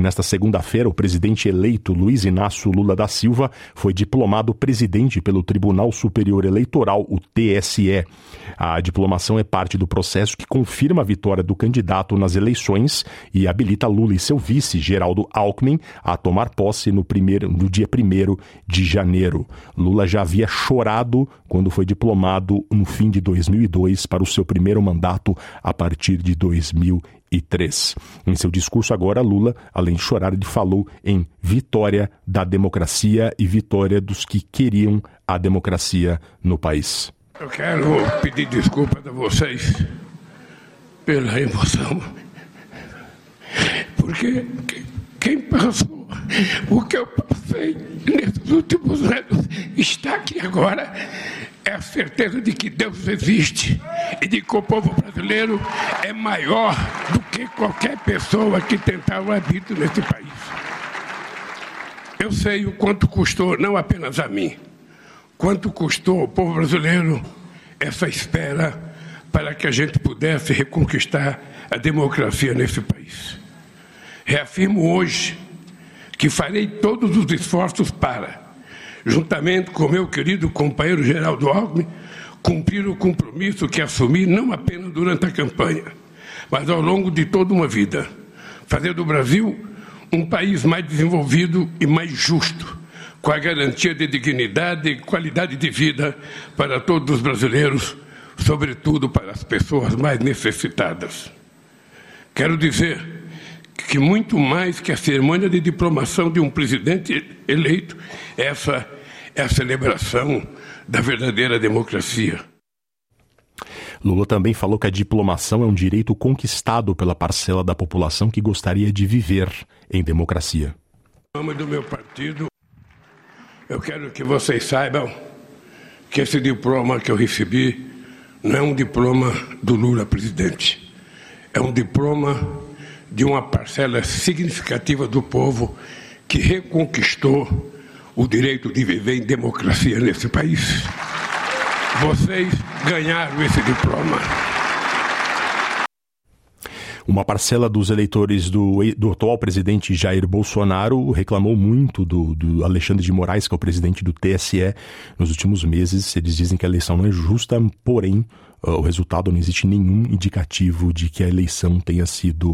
Nesta segunda-feira, o presidente eleito Luiz Inácio Lula da Silva foi diplomado presidente pelo Tribunal Superior Eleitoral, o TSE. A diplomação é parte do processo que confirma a vitória do candidato nas eleições e habilita Lula e seu vice, Geraldo Alckmin, a tomar posse no, primeiro, no dia 1 de janeiro. Lula já havia chorado quando foi diplomado no fim de 2002 para o seu primeiro mandato a partir de 2000 2003. Em seu discurso agora, Lula, além de chorar, ele falou em vitória da democracia e vitória dos que queriam a democracia no país. Eu quero pedir desculpas a vocês pela emoção, porque quem passou o que eu passei nesses últimos anos está aqui agora é a certeza de que Deus existe e de que o povo brasileiro é maior do que qualquer pessoa que tentar o habito nesse país. Eu sei o quanto custou, não apenas a mim, quanto custou ao povo brasileiro essa espera para que a gente pudesse reconquistar a democracia nesse país. Reafirmo hoje que farei todos os esforços para juntamente com meu querido companheiro Geraldo Alckmin, cumprir o compromisso que assumi não apenas durante a campanha, mas ao longo de toda uma vida. Fazer do Brasil um país mais desenvolvido e mais justo, com a garantia de dignidade e qualidade de vida para todos os brasileiros, sobretudo para as pessoas mais necessitadas. Quero dizer que muito mais que a cerimônia de diplomação de um presidente eleito, essa é a celebração da verdadeira democracia. Lula também falou que a diplomação é um direito conquistado pela parcela da população que gostaria de viver em democracia. Em nome do meu partido, eu quero que vocês saibam que esse diploma que eu recebi não é um diploma do Lula presidente. É um diploma de uma parcela significativa do povo que reconquistou o direito de viver em democracia nesse país. Vocês ganharam esse diploma. Uma parcela dos eleitores do, do, atual presidente Jair Bolsonaro reclamou muito do, do, Alexandre de Moraes, que é o presidente do TSE, nos últimos meses. Eles dizem que a eleição não é justa, porém uh, o resultado não existe nenhum indicativo de que a eleição tenha sido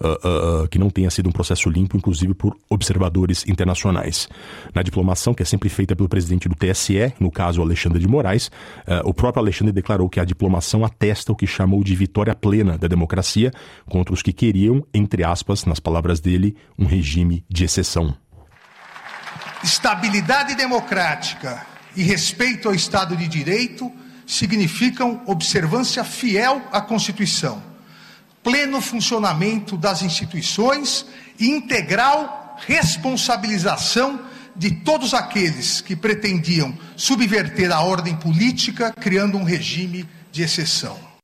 uh, uh, que não tenha sido um processo limpo, inclusive por observadores internacionais. Na diplomação, que é sempre feita pelo presidente do TSE, no caso Alexandre de Moraes, o próprio Alexandre declarou que a diplomação atesta o que chamou de vitória plena da democracia contra os que queriam, entre aspas, nas palavras dele, um regime de exceção. Estabilidade democrática e respeito ao Estado de Direito significam observância fiel à Constituição, pleno funcionamento das instituições e integral responsabilização de todos aqueles que pretendiam subverter a ordem política, criando um regime de exceção.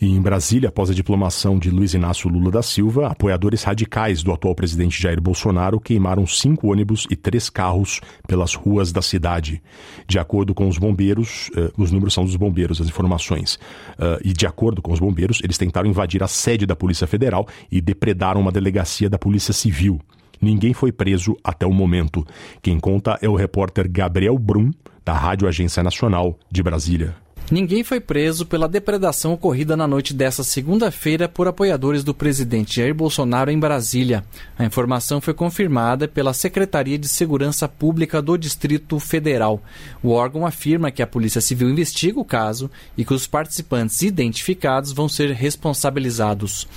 E em Brasília, após a diplomação de Luiz Inácio Lula da Silva, apoiadores radicais do atual presidente Jair Bolsonaro queimaram cinco ônibus e três carros pelas ruas da cidade. De acordo com os bombeiros, uh, os números são dos bombeiros, as informações. Uh, e de acordo com os bombeiros, eles tentaram invadir a sede da Polícia Federal e depredaram uma delegacia da Polícia Civil. Ninguém foi preso até o momento. Quem conta é o repórter Gabriel Brum, da Rádio Agência Nacional de Brasília. Ninguém foi preso pela depredação ocorrida na noite desta segunda-feira por apoiadores do presidente Jair Bolsonaro em Brasília. A informação foi confirmada pela Secretaria de Segurança Pública do Distrito Federal. O órgão afirma que a Polícia Civil investiga o caso e que os participantes identificados vão ser responsabilizados.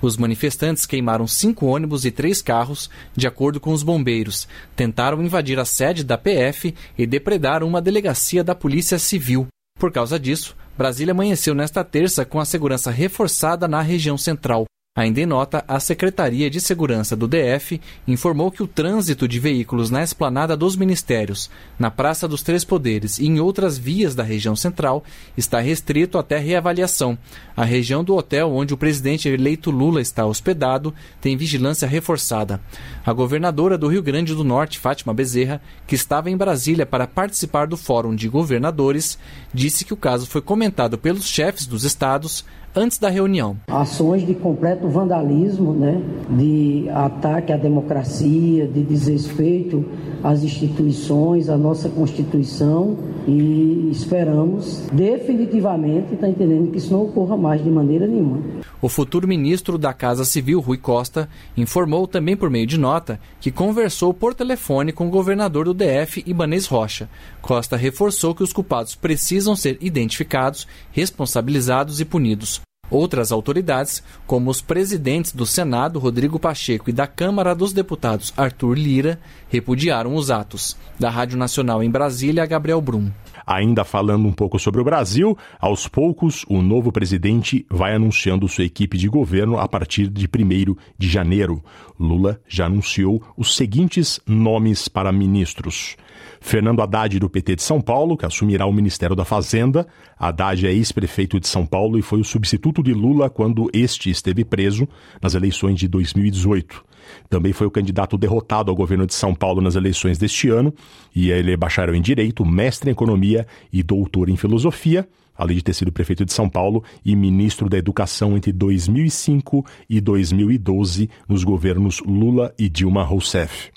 Os manifestantes queimaram cinco ônibus e três carros, de acordo com os bombeiros. Tentaram invadir a sede da PF e depredaram uma delegacia da Polícia Civil. Por causa disso, Brasília amanheceu nesta terça com a segurança reforçada na região central. Ainda em nota, a Secretaria de Segurança do DF informou que o trânsito de veículos na esplanada dos ministérios, na Praça dos Três Poderes e em outras vias da região central está restrito até reavaliação. A região do hotel onde o presidente eleito Lula está hospedado tem vigilância reforçada. A governadora do Rio Grande do Norte, Fátima Bezerra, que estava em Brasília para participar do Fórum de Governadores, disse que o caso foi comentado pelos chefes dos estados antes da reunião. Ações de completo vandalismo, né, de ataque à democracia, de desrespeito às instituições, à nossa Constituição e esperamos definitivamente, está entendendo, que isso não ocorra mais de maneira nenhuma. O futuro ministro da Casa Civil, Rui Costa, informou também por meio de nota que conversou por telefone com o governador do DF, Ibanez Rocha. Costa reforçou que os culpados precisam ser identificados, responsabilizados e punidos. Outras autoridades, como os presidentes do Senado, Rodrigo Pacheco, e da Câmara dos Deputados, Arthur Lira, repudiaram os atos. Da Rádio Nacional em Brasília, Gabriel Brum. Ainda falando um pouco sobre o Brasil, aos poucos o novo presidente vai anunciando sua equipe de governo a partir de 1 de janeiro. Lula já anunciou os seguintes nomes para ministros: Fernando Haddad, do PT de São Paulo, que assumirá o Ministério da Fazenda. Haddad é ex-prefeito de São Paulo e foi o substituto de Lula quando este esteve preso nas eleições de 2018. Também foi o candidato derrotado ao governo de São Paulo nas eleições deste ano, e ele é bacharel em Direito, mestre em Economia e doutor em Filosofia, além de ter sido prefeito de São Paulo e ministro da Educação entre 2005 e 2012 nos governos Lula e Dilma Rousseff.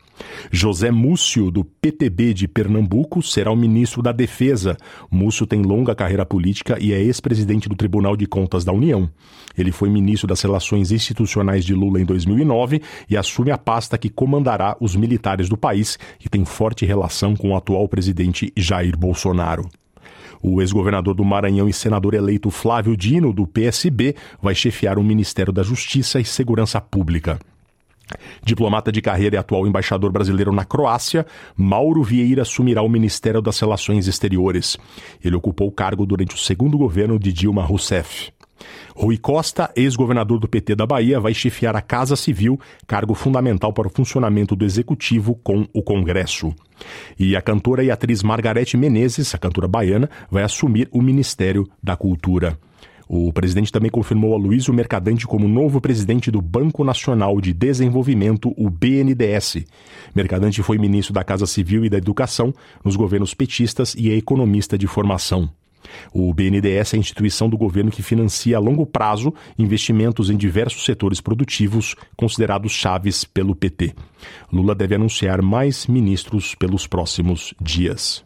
José Múcio, do PTB de Pernambuco, será o ministro da Defesa. Múcio tem longa carreira política e é ex-presidente do Tribunal de Contas da União. Ele foi ministro das Relações Institucionais de Lula em 2009 e assume a pasta que comandará os militares do país, que tem forte relação com o atual presidente Jair Bolsonaro. O ex-governador do Maranhão e senador eleito Flávio Dino, do PSB, vai chefiar o Ministério da Justiça e Segurança Pública. Diplomata de carreira e atual embaixador brasileiro na Croácia, Mauro Vieira assumirá o Ministério das Relações Exteriores. Ele ocupou o cargo durante o segundo governo de Dilma Rousseff. Rui Costa, ex-governador do PT da Bahia, vai chefiar a Casa Civil, cargo fundamental para o funcionamento do Executivo com o Congresso. E a cantora e atriz Margarete Menezes, a cantora baiana, vai assumir o Ministério da Cultura. O presidente também confirmou a Luiz Mercadante como novo presidente do Banco Nacional de Desenvolvimento, o BNDES. Mercadante foi ministro da Casa Civil e da Educação nos governos petistas e é economista de formação. O BNDES é a instituição do governo que financia a longo prazo investimentos em diversos setores produtivos considerados chaves pelo PT. Lula deve anunciar mais ministros pelos próximos dias.